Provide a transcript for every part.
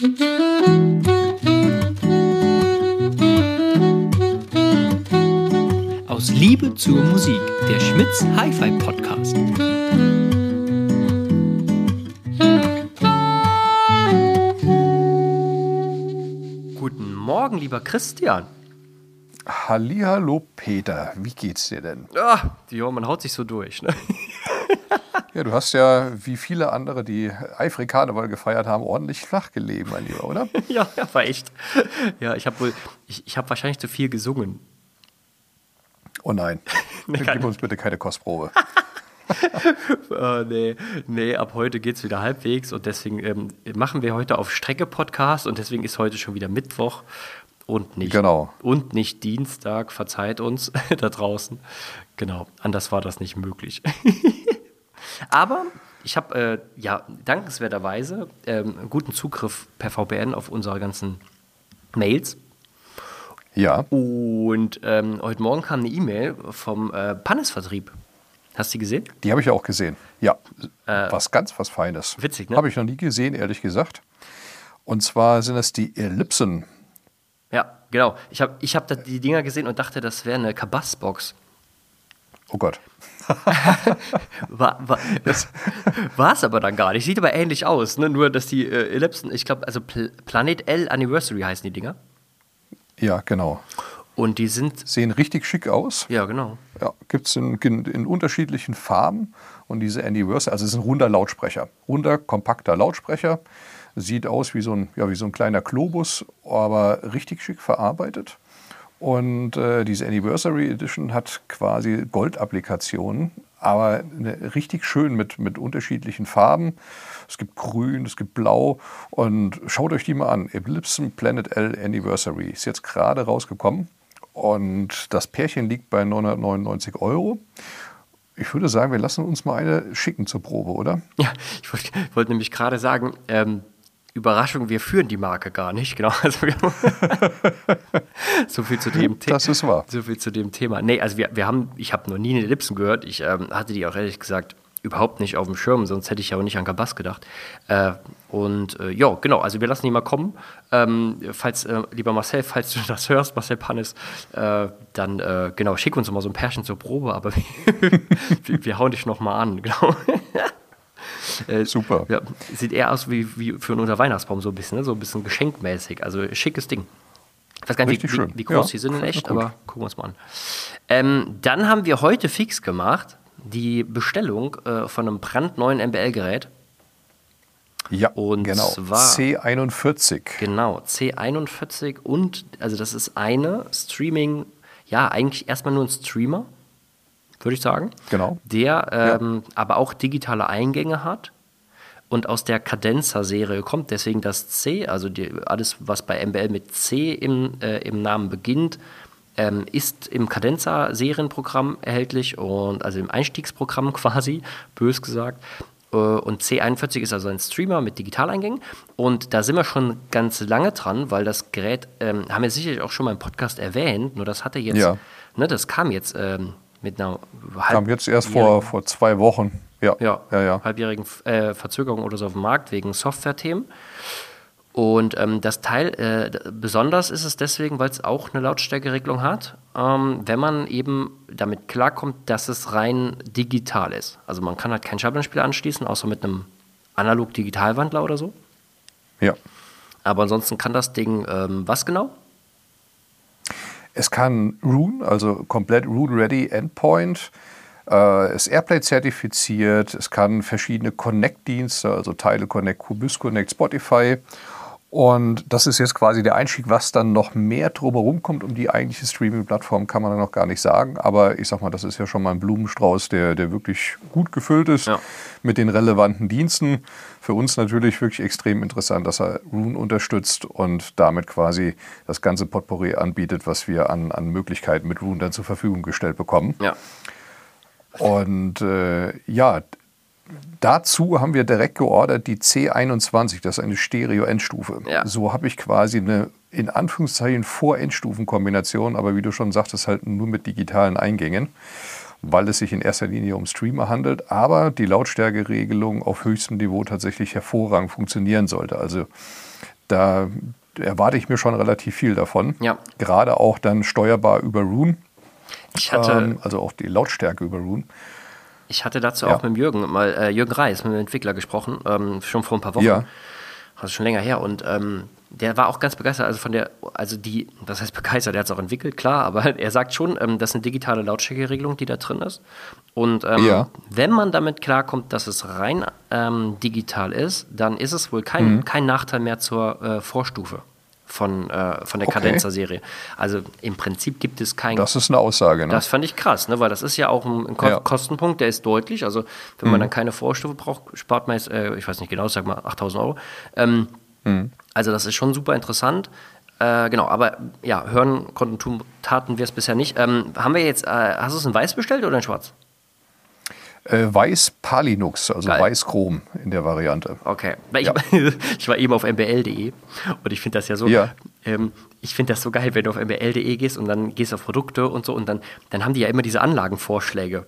Aus Liebe zur Musik, der Schmitz Hi-Fi Podcast. Guten Morgen, lieber Christian. Hallihallo Peter, wie geht's dir denn? Ah, ja, man haut sich so durch. Ne? Ja, du hast ja, wie viele andere, die eifrig Karneval gefeiert haben, ordentlich flach gelegen, mein Lieber, oder? ja, ja, war echt. Ja, ich habe wohl, ich, ich habe wahrscheinlich zu viel gesungen. Oh nein, Nee, gib uns bitte keine Kostprobe. Äh, nee, nee, ab heute geht es wieder halbwegs und deswegen ähm, machen wir heute auf Strecke Podcast und deswegen ist heute schon wieder Mittwoch und nicht, Genau. und nicht Dienstag, verzeiht uns da draußen. Genau, anders war das nicht möglich. Aber ich habe äh, ja dankenswerterweise ähm, guten Zugriff per VPN auf unsere ganzen Mails. Ja, Und ähm, heute Morgen kam eine E-Mail vom äh, Pannesvertrieb. Hast du die gesehen? die habe ich auch gesehen. Ja, was ganz was Feines. Äh, witzig, ne? Habe ich noch nie gesehen, ehrlich gesagt. Und zwar sind es die Ellipsen. Ja, genau. Ich habe ich hab die Dinger gesehen und dachte, das wäre eine Kabas-Box. Oh Gott. War, war, war es aber dann gar nicht. Sieht aber ähnlich aus. Ne? Nur, dass die äh, Ellipsen, ich glaube, also Pl Planet L Anniversary heißen die Dinger. Ja, genau. Und die sind, Sehen richtig schick aus. ja, genau. Ja, gibt es in, in, in unterschiedlichen Farben. Und diese Anniversary, also es ist ein runder Lautsprecher. Runder, kompakter Lautsprecher. Sieht aus wie so ein, ja, wie so ein kleiner Globus, aber richtig schick verarbeitet. Und äh, diese Anniversary Edition hat quasi Goldapplikationen, aber eine, richtig schön mit, mit unterschiedlichen Farben. Es gibt grün, es gibt blau. Und schaut euch die mal an. Ellipsen Planet L Anniversary ist jetzt gerade rausgekommen. Und das Pärchen liegt bei 999 Euro. Ich würde sagen, wir lassen uns mal eine schicken zur Probe, oder? Ja, ich wollte wollt nämlich gerade sagen, ähm, Überraschung, wir führen die Marke gar nicht. Genau. Also so viel zu dem Thema. Das ist wahr. So viel zu dem Thema. Nee, also wir, wir haben, ich habe noch nie eine Ellipsen gehört. Ich ähm, hatte die auch ehrlich gesagt überhaupt nicht auf dem Schirm, sonst hätte ich ja auch nicht an Kabas gedacht. Äh, und äh, ja, genau, also wir lassen die mal kommen. Ähm, falls, äh, lieber Marcel, falls du das hörst, Marcel Pannes, äh, dann äh, genau, schick uns mal so ein Pärchen zur Probe, aber wir, wir hauen dich noch mal an, genau. Äh, Super. Ja, sieht eher aus wie, wie für unser Weihnachtsbaum so ein bisschen, ne? so ein bisschen geschenkmäßig. Also schickes Ding. Ich weiß gar nicht, wie, schön. wie, groß Ja, die sind in echt, aber gucken wir uns mal an. Ähm, dann haben wir heute fix gemacht die Bestellung äh, von einem brandneuen MBL-Gerät. Ja, Und genau. zwar- C41. Genau, C41 und, also das ist eine Streaming, ja, eigentlich erstmal nur ein Streamer, würde ich sagen. Genau. Der ähm, aber auch digitale Eingänge hat und aus der Cadenza-Serie kommt. Deswegen das C, also die, alles, was bei MBL mit C im, äh, im Namen beginnt, ähm, ist im Cadenza-Serienprogramm erhältlich und also im Einstiegsprogramm quasi, bös gesagt. Äh, Und C41 ist also ein Streamer mit Digitaleingängen. Und da sind wir schon ganz lange dran, weil das Gerät, ähm, haben wir sicherlich auch schon mal im Podcast erwähnt, nur das hatte jetzt, Ja. ne, das kam jetzt ähm, mit einer Kam jetzt erst vor, vor zwei Wochen. Ja, ja, ja. ja. halbjährigen äh, Verzögerung oder so auf dem Markt wegen Software-Themen. Und ähm, das Teil, äh, besonders ist es deswegen, weil es auch eine Lautstärkeregelung hat, ähm, wenn man eben damit klarkommt, dass es rein digital ist. Also man kann halt keinen Schallplattenspieler anschließen, außer mit einem Analog-Digitalwandler oder so. ja. Aber ansonsten kann das Ding, ähm, was genau? Es kann Rune, also komplett Rune-Ready Endpoint. Äh, ist Airplay zertifiziert. Es kann verschiedene Connect-Dienste, also Teile Connect, Cubus Connect, Spotify. Und das ist jetzt quasi der Einstieg, was dann noch mehr drumherum kommt. Um die eigentliche Streaming-Plattform kann man dann noch gar nicht sagen. Aber ich sag mal, das ist ja schon mal ein Blumenstrauß, der, der wirklich gut gefüllt ist Ja. mit den relevanten Diensten. Für uns natürlich wirklich extrem interessant, dass er Rune unterstützt und damit quasi das ganze Potpourri anbietet, was wir an, an Möglichkeiten mit Rune dann zur Verfügung gestellt bekommen. Ja. Und äh, ja, dazu haben wir direkt geordert die C21, das ist eine Stereo-Endstufe. Ja. So habe ich quasi eine in Anführungszeichen Vor-Endstufen-Kombination, aber wie du schon sagtest, halt nur mit digitalen Eingängen, weil es sich in erster Linie um Streamer handelt, aber die Lautstärkeregelung auf höchstem Niveau tatsächlich hervorragend funktionieren sollte. Also da erwarte ich mir schon relativ viel davon. Ja. Gerade auch dann steuerbar über Rune. Ich hatte, Ähm, also auch die Lautstärke über Rune. Ich hatte dazu Ja. auch mit Jürgen, mal, äh, Jürgen Reis, mit dem Entwickler gesprochen, ähm, schon vor ein paar Wochen. Ja. Also schon länger her. Und ähm, der war auch ganz begeistert, also von der, also die, das heißt begeistert, der hat es auch entwickelt, klar, aber er sagt schon, ähm, das ist eine digitale Lautstärkeregelung, die da drin ist. Und ähm, Ja. wenn man damit klarkommt, dass es rein ähm, digital ist, dann ist es wohl kein, Mhm. kein Nachteil mehr zur äh, Vorstufe von, äh, von der Okay. Cadenza-Serie. Also im Prinzip gibt es kein Das ist eine Aussage. Ne? das fand ich krass, ne? weil das ist ja auch ein, ein Ko Ja. Kostenpunkt, der ist deutlich. Also wenn man dann keine Vorstufe braucht, spart man jetzt, äh, ich weiß nicht genau, sag mal 8000 Euro. Ähm, Also das ist schon super interessant. Äh, genau, aber ja, hören konnten, tun, taten wir es bisher nicht. Ähm, haben wir jetzt, äh, hast du es in weiß bestellt oder in schwarz? Äh, Weiß Palinux, also Geil. Weiß Chrom in der Variante. Okay. Ich, Ja. ich war eben auf mbl.de und ich finde das ja so, Ja. ähm, ich finde das so geil, wenn du auf mbl.de gehst und dann gehst auf Produkte und so und dann, dann haben die ja immer diese Anlagenvorschläge.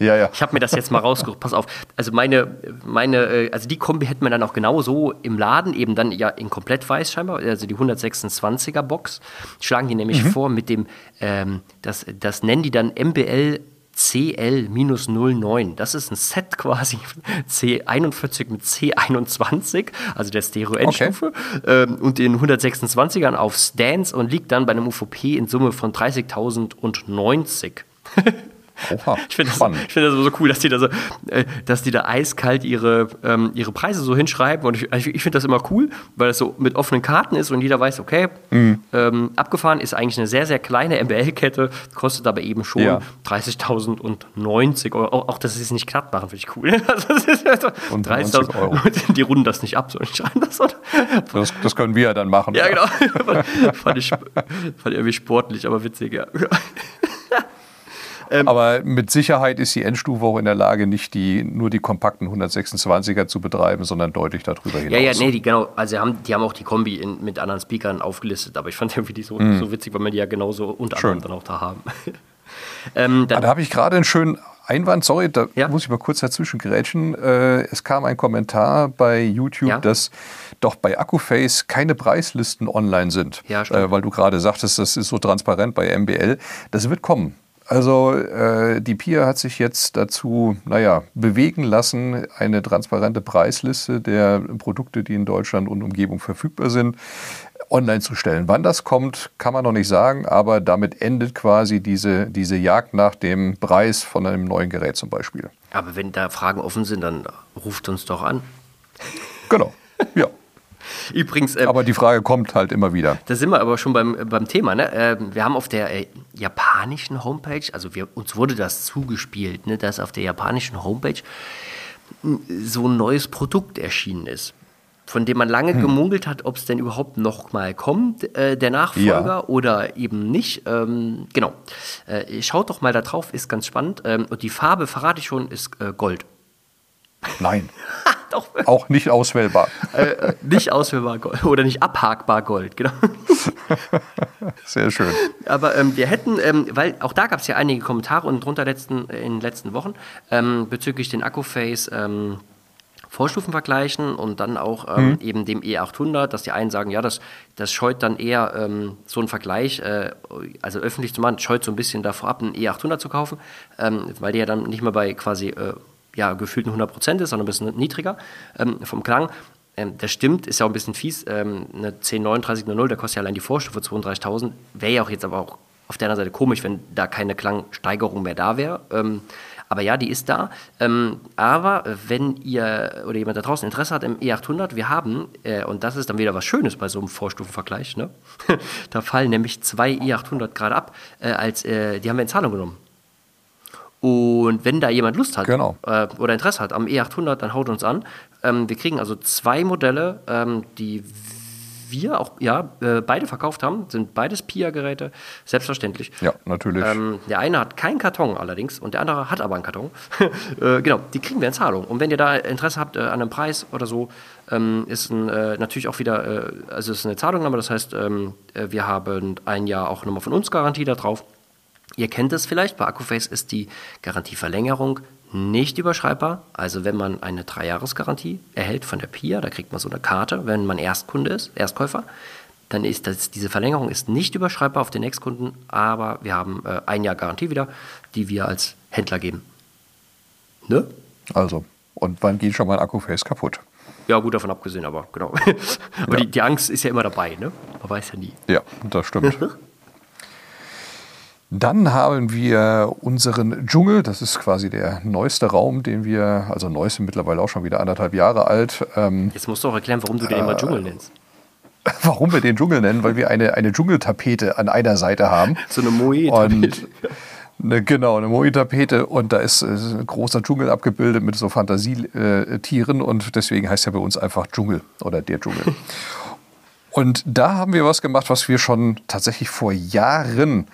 Ja, ja. Ich habe mir das jetzt mal rausgesucht. Pass auf. Also meine, meine, äh, also die Kombi hätten wir dann auch genau so im Laden, eben dann ja in komplett weiß scheinbar, also die 126er Box, schlagen die nämlich vor mit dem, ähm, das, das nennen die dann MBL CL-09. Das ist ein Set quasi C41 mit C21, also der Stereo-Endstufe, ähm, und den 126ern auf Stance und liegt dann bei einem UVP in Summe von 30.090. Oha, Ich finde das, ich find das so cool, dass die da so, äh, dass die da eiskalt ihre, ähm, ihre Preise so hinschreiben. Und ich, ich finde das immer cool, weil das so mit offenen Karten ist und jeder weiß, okay, Mhm. ähm, abgefahren ist eigentlich eine sehr, sehr kleine MBL-Kette, kostet aber eben schon Ja. 30.090 Euro. Auch, auch dass sie es nicht glatt machen, finde ich cool. Also, das ist ja so Und 30.000 Euro. Die runden das nicht ab, sondern schreiben das. Das, das können wir ja dann machen. Ja, genau. fand, ich, fand ich irgendwie sportlich, aber witzig, ja. Aber mit Sicherheit ist die Endstufe auch in der Lage, nicht die, nur die kompakten 126er zu betreiben, sondern deutlich darüber hinaus. Ja, ja, nee, die, genau, also haben, die haben auch die Kombi in, mit anderen Speakern aufgelistet, aber ich fand irgendwie die so, so witzig, weil wir die ja genauso unter anderem dann auch da haben. ähm, Ah, dann, da habe ich gerade einen schönen Einwand, sorry, da Ja. muss ich mal kurz dazwischen grätschen. Äh, es kam ein Kommentar bei YouTube, Ja. dass doch bei Akkuface keine Preislisten online sind. Ja, stimmt. äh, weil du gerade sagtest, das ist so transparent bei MBL. Das wird kommen. Also äh, die PIA hat sich jetzt dazu, naja, bewegen lassen, eine transparente Preisliste der Produkte, die in Deutschland und Umgebung verfügbar sind, online zu stellen. Wann das kommt, kann man noch nicht sagen, aber damit endet quasi diese, diese Jagd nach dem Preis von einem neuen Gerät zum Beispiel. aber wenn da Fragen offen sind, dann ruft uns doch an. Genau, ja. Übrigens, äh, Aber die Frage kommt halt immer wieder. da sind wir aber schon beim, beim Thema. Ne? Äh, wir haben auf der äh, japanischen Homepage, also wir, uns wurde das zugespielt, ne, dass auf der japanischen Homepage m, so ein neues Produkt erschienen ist, von dem man lange Hm. gemungelt hat, ob es denn überhaupt noch mal kommt, äh, der Nachfolger Ja. oder eben nicht. Ähm, genau. Äh, schaut doch mal da drauf, ist ganz spannend. Ähm, und die Farbe, verrate ich schon, ist äh, Gold. Nein, Doch, auch nicht auswählbar. äh, nicht ausführbar Gold oder nicht abhakbar Gold, genau. Sehr schön. Aber ähm, wir hätten, ähm, weil auch da gab es ja einige Kommentare und drunter letzten, in den letzten Wochen ähm, bezüglich den Akkuface ähm, Vorstufen vergleichen und dann auch ähm, eben dem E800, dass die einen sagen, ja, das, das scheut dann eher ähm, so ein Vergleich, äh, also öffentlich zu machen, scheut so ein bisschen davor ab, einen E800 zu kaufen, ähm, weil der ja dann nicht mehr bei quasi äh, ja, gefühlten 100% ist, sondern ein bisschen niedriger ähm, vom Klang. Ähm, das stimmt, ist ja auch ein bisschen fies. Ähm, eine 103900, da kostet ja allein die Vorstufe 32.000. Wäre ja auch jetzt aber auch auf der anderen Seite komisch, wenn da keine Klangsteigerung mehr da wäre. Ähm, aber ja, die ist da. Ähm, aber wenn ihr oder jemand da draußen Interesse hat im E800, wir haben, äh, und das ist dann wieder was Schönes bei so einem Vorstufenvergleich, ne? da fallen nämlich zwei E800 gerade ab, äh, als äh, die haben wir in Zahlung genommen. Und wenn da jemand Lust hat Genau. äh, oder Interesse hat am E800, dann haut uns an. Ähm, wir kriegen also zwei Modelle, ähm, die wir auch, ja, äh, beide verkauft haben, sind beides Pia-Geräte, selbstverständlich. Ja, natürlich. Ähm, der eine hat keinen Karton allerdings und der andere hat aber einen Karton. äh, genau, die kriegen wir in Zahlung. Und wenn ihr da Interesse habt äh, an einem Preis oder so, ähm, ist ein, äh, natürlich auch wieder, äh, also ist eine Zahlungnahme, das heißt, ähm, äh, wir haben ein Jahr auch nochmal von uns Garantie da drauf. Ihr kennt es vielleicht, bei Akkuface ist die Garantieverlängerung nicht überschreibbar. Also wenn man eine Dreijahresgarantie erhält von der PIA, da kriegt man so eine Karte, wenn man Erstkunde ist, Erstkäufer, dann ist das, diese Verlängerung ist nicht überschreibbar auf den Nächstkunden, aber wir haben äh, ein Jahr Garantie wieder, die wir als Händler geben. Ne? Also, und wann geht schon mal ein Akkuface kaputt? Ja, gut davon abgesehen, aber genau. aber ja. die, die Angst ist ja immer dabei, ne? Man weiß ja nie. Ja, das stimmt. Dann haben wir unseren Dschungel, das ist quasi der neueste Raum, den wir, also neueste mittlerweile auch schon wieder anderthalb Jahre alt. Ähm, Jetzt musst du auch erklären, warum du den äh, immer Dschungel nennst. Warum wir den Dschungel nennen, weil wir eine, eine Dschungeltapete an einer Seite haben. So eine Moe-Tapete. Eine, genau, eine Moe-Tapete und da ist, ist, ein großer Dschungel abgebildet mit so Fantasietieren und deswegen heißt er bei uns einfach Dschungel oder der Dschungel. und da haben wir was gemacht, was wir schon tatsächlich vor Jahren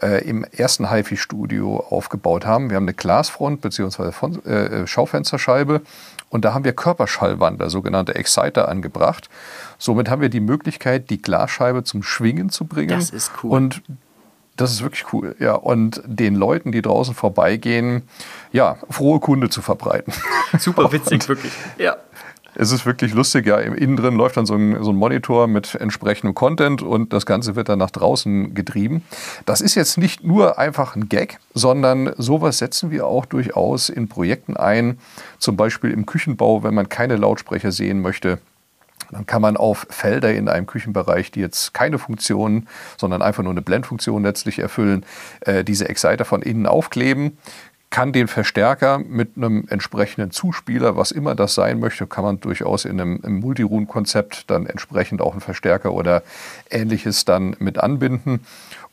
äh, im ersten HiFi-Studio aufgebaut haben. Wir haben eine Glasfront bzw. Äh, Schaufensterscheibe und da haben wir Körperschallwandler, sogenannte Exciter, angebracht. Somit haben wir die Möglichkeit, die Glasscheibe zum Schwingen zu bringen. Das ist cool. Und das ist wirklich cool, ja. Und den Leuten, die draußen vorbeigehen, ja, frohe Kunde zu verbreiten. Super witzig, wirklich. Ja es ist wirklich lustig, ja, innen drin läuft dann so ein, so ein Monitor mit entsprechendem Content und das Ganze wird dann nach draußen getrieben. Das ist jetzt nicht nur einfach ein Gag, sondern sowas setzen wir auch durchaus in Projekten ein, zum Beispiel im Küchenbau, wenn man keine Lautsprecher sehen möchte. Dann kann man auf Felder in einem Küchenbereich, die jetzt keine Funktion, sondern einfach nur eine Blendfunktion letztlich erfüllen, äh, diese Exciter von innen aufkleben, kann den Verstärker mit einem entsprechenden Zuspieler, was immer das sein möchte, kann man durchaus in einem, einem Multiroom-Konzept dann entsprechend auch einen Verstärker oder ähnliches dann mit anbinden.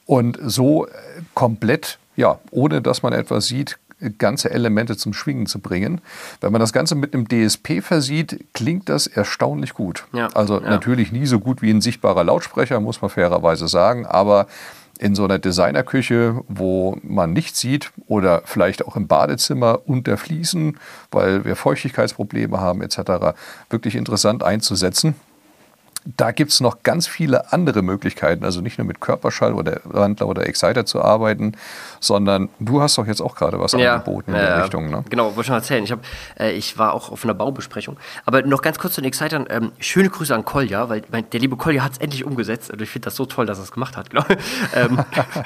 Und so äh, komplett, ja, ohne dass man etwas sieht, ganze Elemente zum Schwingen zu bringen. Wenn man das Ganze mit einem DSP versieht, klingt das erstaunlich gut. Ja, also ja. natürlich nie so gut wie ein sichtbarer Lautsprecher, muss man fairerweise sagen, aber in so einer Designerküche, wo man nichts sieht oder vielleicht auch im Badezimmer unter Fliesen, weil wir Feuchtigkeitsprobleme haben etc., wirklich interessant einzusetzen da gibt es noch ganz viele andere Möglichkeiten, also nicht nur mit Körperschall oder Wandler oder Exciter zu arbeiten, sondern du hast doch jetzt auch gerade was ja, angeboten in äh, der Richtung. Ne? Genau, wollte schon erzählen. Ich, hab, äh, ich war auch auf einer Baubesprechung. Aber noch ganz kurz zu den Excitern. Ähm, schöne Grüße an Kolja, weil mein, der liebe Kolja hat es endlich umgesetzt. Und ich finde das so toll, dass er es gemacht hat. Genau. ähm,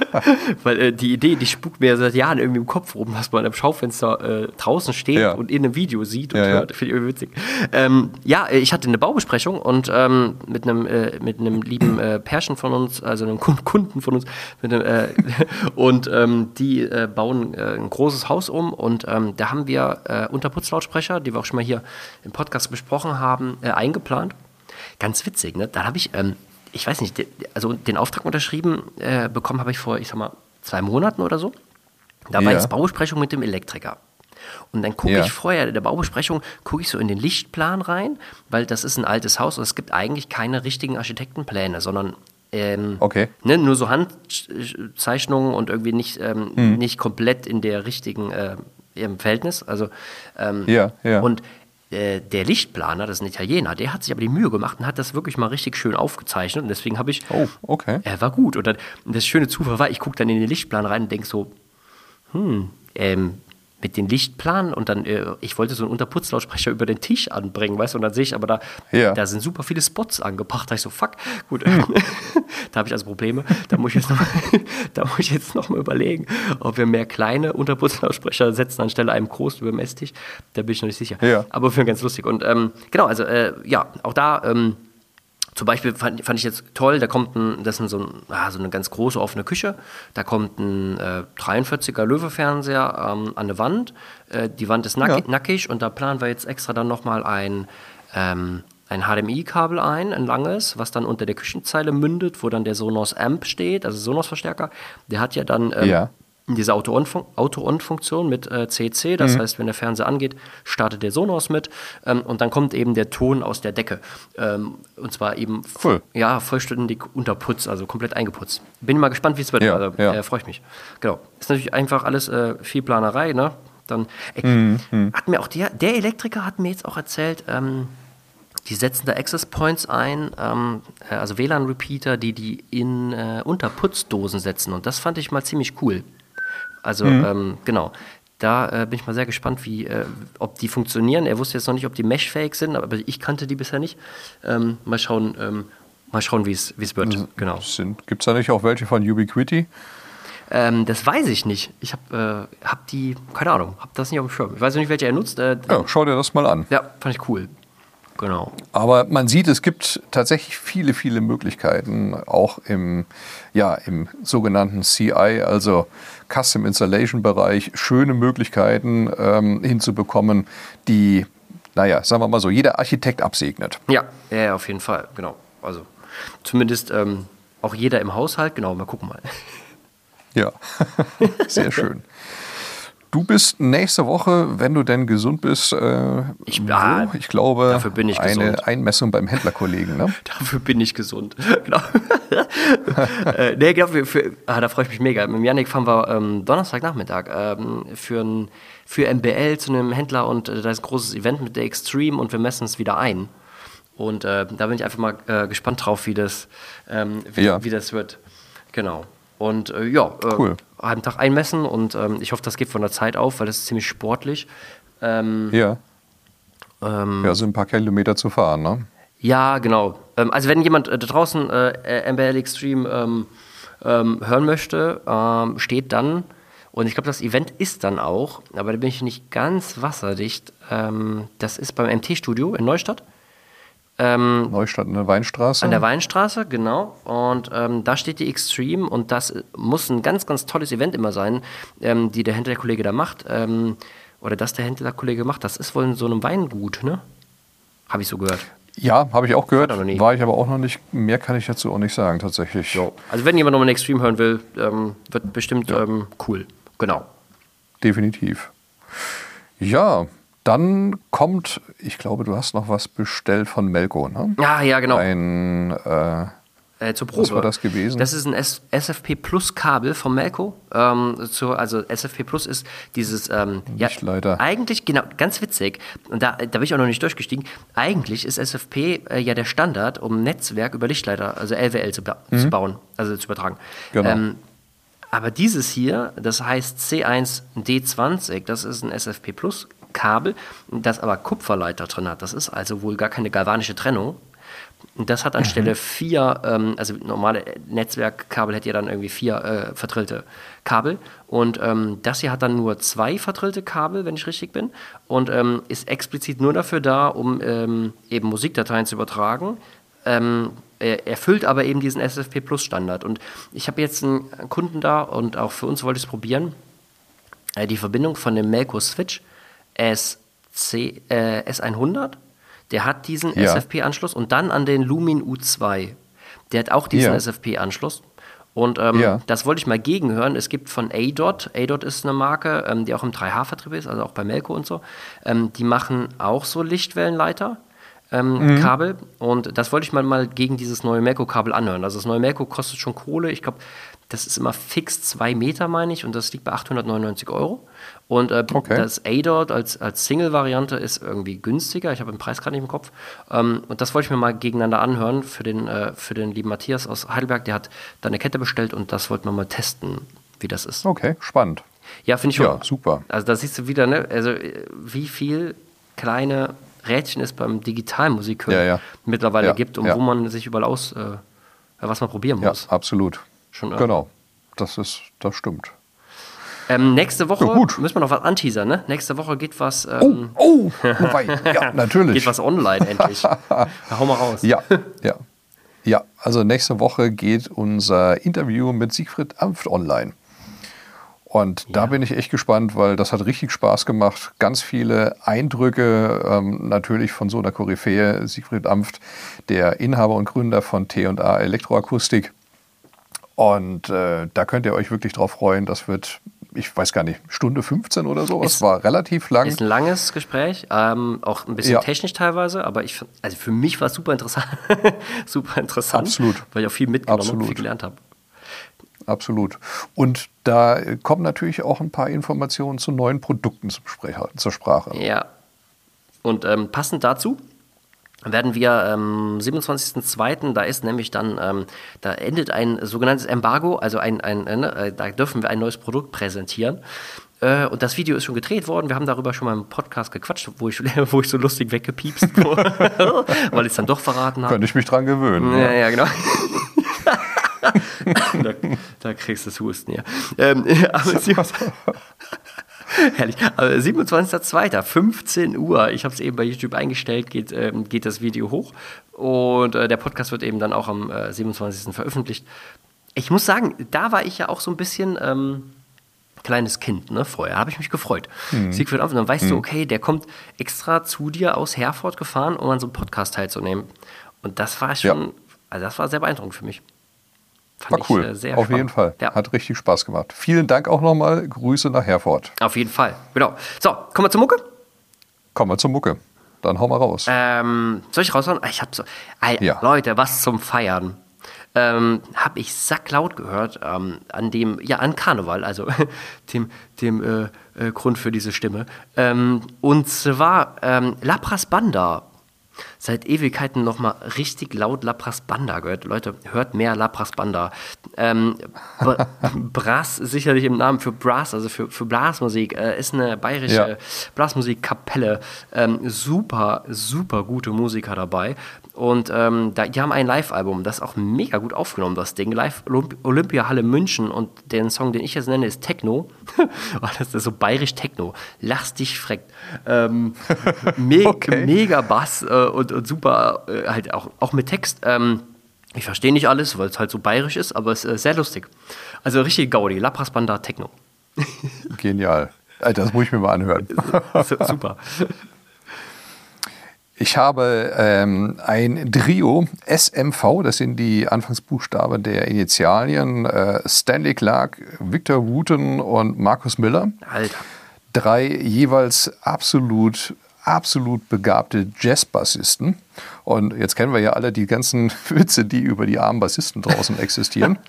weil äh, die Idee, die spukt mir seit Jahren irgendwie im Kopf rum, dass man am Schaufenster äh, draußen steht ja. und in einem Video sieht und ja, hört. Finde ich irgendwie witzig. Ähm, ja, ich hatte eine Baubesprechung und ähm, mit einem, äh, mit einem lieben äh, Pärchen von uns, also einem Kunden von uns, einem, äh, und ähm, die äh, bauen äh, ein großes Haus um und ähm, da haben wir äh, Unterputzlautsprecher, die wir auch schon mal hier im Podcast besprochen haben, eingeplant. Ganz witzig, ne? Da habe ich, ähm, ich weiß nicht, also den Auftrag unterschrieben bekommen habe ich vor, ich sag mal, zwei Monaten oder so. Da war ja. jetzt Baubesprechung mit dem Elektriker. Und dann gucke ja. ich vorher in der Baubesprechung, gucke ich so in den Lichtplan rein, weil das ist ein altes Haus und es gibt eigentlich keine richtigen Architektenpläne, sondern ähm, okay. ne, nur so Handzeichnungen und irgendwie nicht, ähm, hm. nicht komplett in der richtigen äh, im Verhältnis. Also, ähm, ja, ja. Und äh, der Lichtplaner, das ist ein Italiener, der hat sich aber die Mühe gemacht und hat das wirklich mal richtig schön aufgezeichnet. Und deswegen habe ich. Oh, okay. Er war gut. Und dann, das schöne Zufall war, ich gucke dann in den Lichtplan rein und denke so, hm, ähm, mit den Lichtplanen und dann, äh, ich wollte so einen Unterputzlautsprecher über den Tisch anbringen, weißt du, und dann sehe ich aber da, ja. da sind super viele Spots angebracht. Da ich so, fuck, gut, hm. da habe ich also Probleme. Da muss ich jetzt noch, da muss ich jetzt noch mal überlegen, ob wir mehr kleine Unterputzlautsprecher setzen anstelle einem großen über dem Esstisch. Da bin ich noch nicht sicher. Ja. Aber für ganz lustig. Und ähm, genau, also äh, ja, auch da ähm, zum Beispiel fand, fand, ich jetzt toll, da kommt ein, das ist so, ein, ah, so eine ganz große offene Küche, da kommt ein äh, 43er Löwe-Fernseher ähm, an der Wand, äh, die Wand ist nack, ja. nackig und da planen wir jetzt extra dann nochmal ein, ähm, ein HDMI-Kabel ein, ein langes, was dann unter der Küchenzeile mündet, wo dann der Sonos Amp steht, also Sonos-Verstärker, der hat ja dann ähm, ja diese Auto-On-Funktion mit äh, CC, das mhm. heißt, wenn der Fernseher angeht, startet der Sonos mit ähm, und dann kommt eben der Ton aus der Decke. Ähm, und zwar eben cool. ja, vollständig unter Putz, also komplett eingeputzt. Bin mal gespannt, wie es wird. Ja, also, ja. äh, Freue ich mich. Genau. Ist natürlich einfach alles äh, viel Planerei, ne? Dann ey, mhm, mhm. hat mir auch der, der Elektriker hat mir jetzt auch erzählt, ähm, die setzen da Access Points ein, ähm, äh, also WLAN-Repeater, die die in äh, Unterputzdosen setzen. Und das fand ich mal ziemlich cool. Also mhm. ähm, genau. Da äh, bin ich mal sehr gespannt, wie, äh, ob die funktionieren. Er wusste jetzt noch nicht, ob die meshfähig sind, aber ich kannte die bisher nicht. Ähm, mal schauen, ähm, mal schauen, wie es wird. Mhm. Genau. Gibt es da nicht auch welche von Ubiquiti? Ähm, das weiß ich nicht. Ich habe äh, hab die, keine Ahnung, habe das nicht auf dem Schirm. Ich weiß nicht, welche er nutzt. Äh, ja, schau dir das mal an. Ja, fand ich cool. Genau. Aber man sieht, es gibt tatsächlich viele, viele Möglichkeiten, auch im, ja, im sogenannten CI, also Custom Installation Bereich, schöne Möglichkeiten ähm, hinzubekommen, die, naja, sagen wir mal so, jeder Architekt absegnet. Ja, ja, auf jeden Fall, genau. Also zumindest ähm, auch jeder im Haushalt, genau, mal gucken mal. Ja, sehr schön. Du bist nächste Woche, wenn du denn gesund bist, äh, ich, ja, ich glaube, dafür bin ich eine gesund. Einmessung beim Händlerkollegen. Ne? dafür bin ich gesund. genau. äh, nee, genau, für, für, ah, da freue ich mich mega. Mit Janik fahren wir ähm, Donnerstagnachmittag ähm, für, ein, für MBL zu einem Händler und äh, da ist ein großes Event mit der Extreme und wir messen es wieder ein. Und äh, da bin ich einfach mal äh, gespannt drauf, wie das, ähm, wie, ja. wie das wird. Genau. Und äh, ja, äh, cool. Halben Tag einmessen und ähm, ich hoffe, das geht von der Zeit auf, weil das ist ziemlich sportlich. Ähm, ja. Ähm, ja, sind ein paar Kilometer zu fahren, ne? Ja, genau. Ähm, also wenn jemand äh, da draußen äh, MBL Extreme ähm, ähm, hören möchte, steht dann, und ich glaube, das Event ist dann auch, aber da bin ich nicht ganz wasserdicht, das ist beim MT-Studio in Neustadt. Ähm, Neustadt an der Weinstraße. An der Weinstraße, genau. Und ähm, da steht die Extreme und das muss ein ganz, ganz tolles Event immer sein, ähm, die der Händlerkollege da macht. Ähm, oder das der Händlerkollege macht. Das ist wohl in so einem Weingut, ne? Habe ich so gehört. Ja, habe ich auch gehört. War ich aber auch noch nicht. Mehr kann ich dazu auch nicht sagen, tatsächlich. Jo. Also, wenn jemand nochmal einen Extreme hören will, ähm, wird bestimmt ja. Ähm, cool. Genau. Definitiv. Ja, dann kommt, ich glaube, du hast noch was bestellt von Melco, ne? Ja, ja, genau. Ein, äh, äh, zur Probe. Was war das gewesen? Das ist ein S SFP Plus Kabel von Melco. Ähm, zu, also SFP Plus ist dieses ähm, Lichtleiter. Ja, eigentlich, genau, ganz witzig. Und da, da bin ich auch noch nicht durchgestiegen. Eigentlich ist SFP äh, ja der Standard, um Netzwerk über Lichtleiter, also LWL zu, mhm. zu bauen, also zu übertragen. Genau. Ähm, aber dieses hier, das heißt C1D20, das ist ein SFP Plus Kabel, das aber Kupferleiter drin hat. Das ist also wohl gar keine galvanische Trennung. Das hat anstelle mhm. vier, ähm, also normale Netzwerkkabel hätte ja dann irgendwie vier äh, verdrillte Kabel. Und ähm, das hier hat dann nur zwei verdrillte Kabel, wenn ich richtig bin. Und ähm, ist explizit nur dafür da, um ähm, eben Musikdateien zu übertragen. Ähm, er erfüllt aber eben diesen SFP Plus Standard. Und ich habe jetzt einen Kunden da und auch für uns wollte ich es probieren. Äh, die Verbindung von dem Melco Switch SC, äh, S100, der hat diesen ja. SFP-Anschluss und dann an den Lumin U2. Der hat auch diesen ja. SFP-Anschluss. Und ähm, ja. das wollte ich mal gegenhören. Es gibt von ADOT, ADOT ist eine Marke, ähm, die auch im 3H-Vertrieb ist, also auch bei Melco und so. Ähm, die machen auch so Lichtwellenleiter. Ähm, mhm. Kabel und das wollte ich mal, mal gegen dieses neue Melco-Kabel anhören. Also das neue Melco kostet schon Kohle. Ich glaube, das ist immer fix zwei Meter, meine ich, und das liegt bei 899 Euro. Und äh, okay. das A-Dot als, als Single-Variante ist irgendwie günstiger. Ich habe den Preis gerade nicht im Kopf. Ähm, und das wollte ich mir mal gegeneinander anhören für den, äh, für den lieben Matthias aus Heidelberg. Der hat da eine Kette bestellt und das wollten wir mal testen, wie das ist. Okay, spannend. Ja, finde ich schon. Ja, super. Also da siehst du wieder, ne? also äh, wie viel kleine Rädchen es beim Digitalmusik ja, ja. mittlerweile ja, gibt und wo man sich überall aus, äh, was man probieren muss. Ja, absolut. Schon genau, das ist, das stimmt. Ähm, nächste Woche ja, müssen wir noch was anteasern, ne? Nächste Woche geht was. Ähm, oh, oh, wobei, ja, natürlich. geht was online endlich. hau mal raus. Ja, ja. Ja, also nächste Woche geht unser Interview mit Siegfried Amft online. Und ja. da bin ich echt gespannt, weil das hat richtig Spaß gemacht. Ganz viele Eindrücke, ähm, natürlich von so einer Koryphäe, Siegfried Amft, der Inhaber und Gründer von T&A Elektroakustik. Und äh, da könnt ihr euch wirklich drauf freuen. Das wird ich weiß gar nicht, Stunde 15 oder so. Es war relativ lang. Ist ein langes Gespräch, ähm, auch ein bisschen ja. technisch teilweise, aber ich, also für mich war es super interessant. super interessant. Absolut. Weil ich auch viel mitgenommen und viel gelernt habe. Absolut. Und da kommen natürlich auch ein paar Informationen zu neuen Produkten zum Spre zur Sprache. Ja. Und ähm, passend dazu werden wir am ähm, 27.02., da ist nämlich dann, ähm, da endet ein sogenanntes Embargo, also ein, ein, äh, ne, äh, da dürfen wir ein neues Produkt präsentieren. Äh, und das Video ist schon gedreht worden. Wir haben darüber schon mal im Podcast gequatscht, wo ich, wo ich so lustig weggepiepst wurde, weil ich es dann doch verraten habe. Könnte ich mich dran gewöhnen. Ja, ja, genau. da, da, kriegst du das Husten, ja. Ähm, aber Herrlich. 27.02. 15 Uhr. Ich habe es eben bei YouTube eingestellt, geht, ähm, geht das Video hoch. Und äh, der Podcast wird eben dann auch am äh, 27. veröffentlicht. Ich muss sagen, da war ich ja auch so ein bisschen ähm, kleines Kind, ne? Vorher habe ich mich gefreut. Mhm. Siegfried Amf, dann weißt mhm. du, okay, der kommt extra zu dir aus Herford gefahren, um an so einem Podcast teilzunehmen. Und das war schon, ja. also das war sehr beeindruckend für mich. Fand War cool. Ich, äh, Auf spannend. jeden Fall. Ja. Hat richtig Spaß gemacht. Vielen Dank auch nochmal. Grüße nach Herford. Auf jeden Fall. Genau. So, kommen wir zur Mucke? Kommen wir zur Mucke. Dann hau mal raus. Ähm, soll ich raushauen? Ich hab so. Ey, ja. Leute, was zum Feiern. Ähm, habe ich sacklaut gehört ähm, an dem, ja, an Karneval, also dem, dem äh, äh, Grund für diese Stimme. Ähm, und zwar ähm, Lapras Banda seit Ewigkeiten nochmal richtig laut Lapras Banda gehört. Leute, hört mehr Lapras Banda. Ähm, Brass, sicherlich im Namen für Brass, also für, für Blasmusik, äh, ist eine bayerische ja. Blasmusikkapelle. Ähm, super, super gute Musiker dabei. Und ähm, da, die haben ein Live-Album, das ist auch mega gut aufgenommen, das Ding. Live Olympia Halle München und den Song, den ich jetzt nenne, ist Techno. Oh, das ist so bayerisch Techno. Lachs dich freckt. Ähm, me okay. Mega Bass äh, und, und super, äh, halt auch, auch mit Text. Ähm, ich verstehe nicht alles, weil es halt so bayerisch ist, aber es ist äh, sehr lustig. Also richtig Gaudi, Lapras Banda Techno. Genial. Alter, das muss ich mir mal anhören. Super. Ich habe ähm, ein Trio SMV, das sind die Anfangsbuchstaben der Initialien, äh, Stanley Clark, Victor Wooten und Markus Miller. Alter. Drei jeweils absolut, absolut begabte Jazzbassisten. Und jetzt kennen wir ja alle die ganzen Witze, die über die armen Bassisten draußen existieren.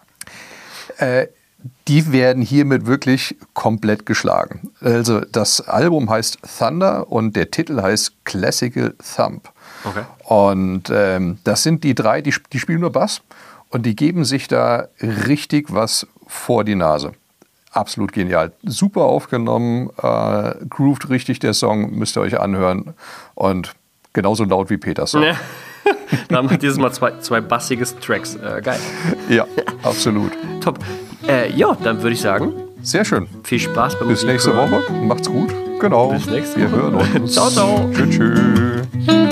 äh, die werden hiermit wirklich komplett geschlagen. Also das Album heißt Thunder und der Titel heißt Classical Thump. Okay. Und ähm, das sind die drei, die, die spielen nur Bass und die geben sich da richtig was vor die Nase. Absolut genial. Super aufgenommen, äh, grooved richtig der Song, müsst ihr euch anhören. Und genauso laut wie Peters Song. Ja. Dann haben wir dieses Mal zwei, zwei bassige Tracks. Äh, geil. Ja, absolut. Top. Äh, ja, dann würde ich sagen. Sehr schön. Viel Spaß beim Bis nächste Woche. Macht's gut. Genau. Bis nächste Woche. Wir hören uns. ciao, ciao. Tschüss. tschüss.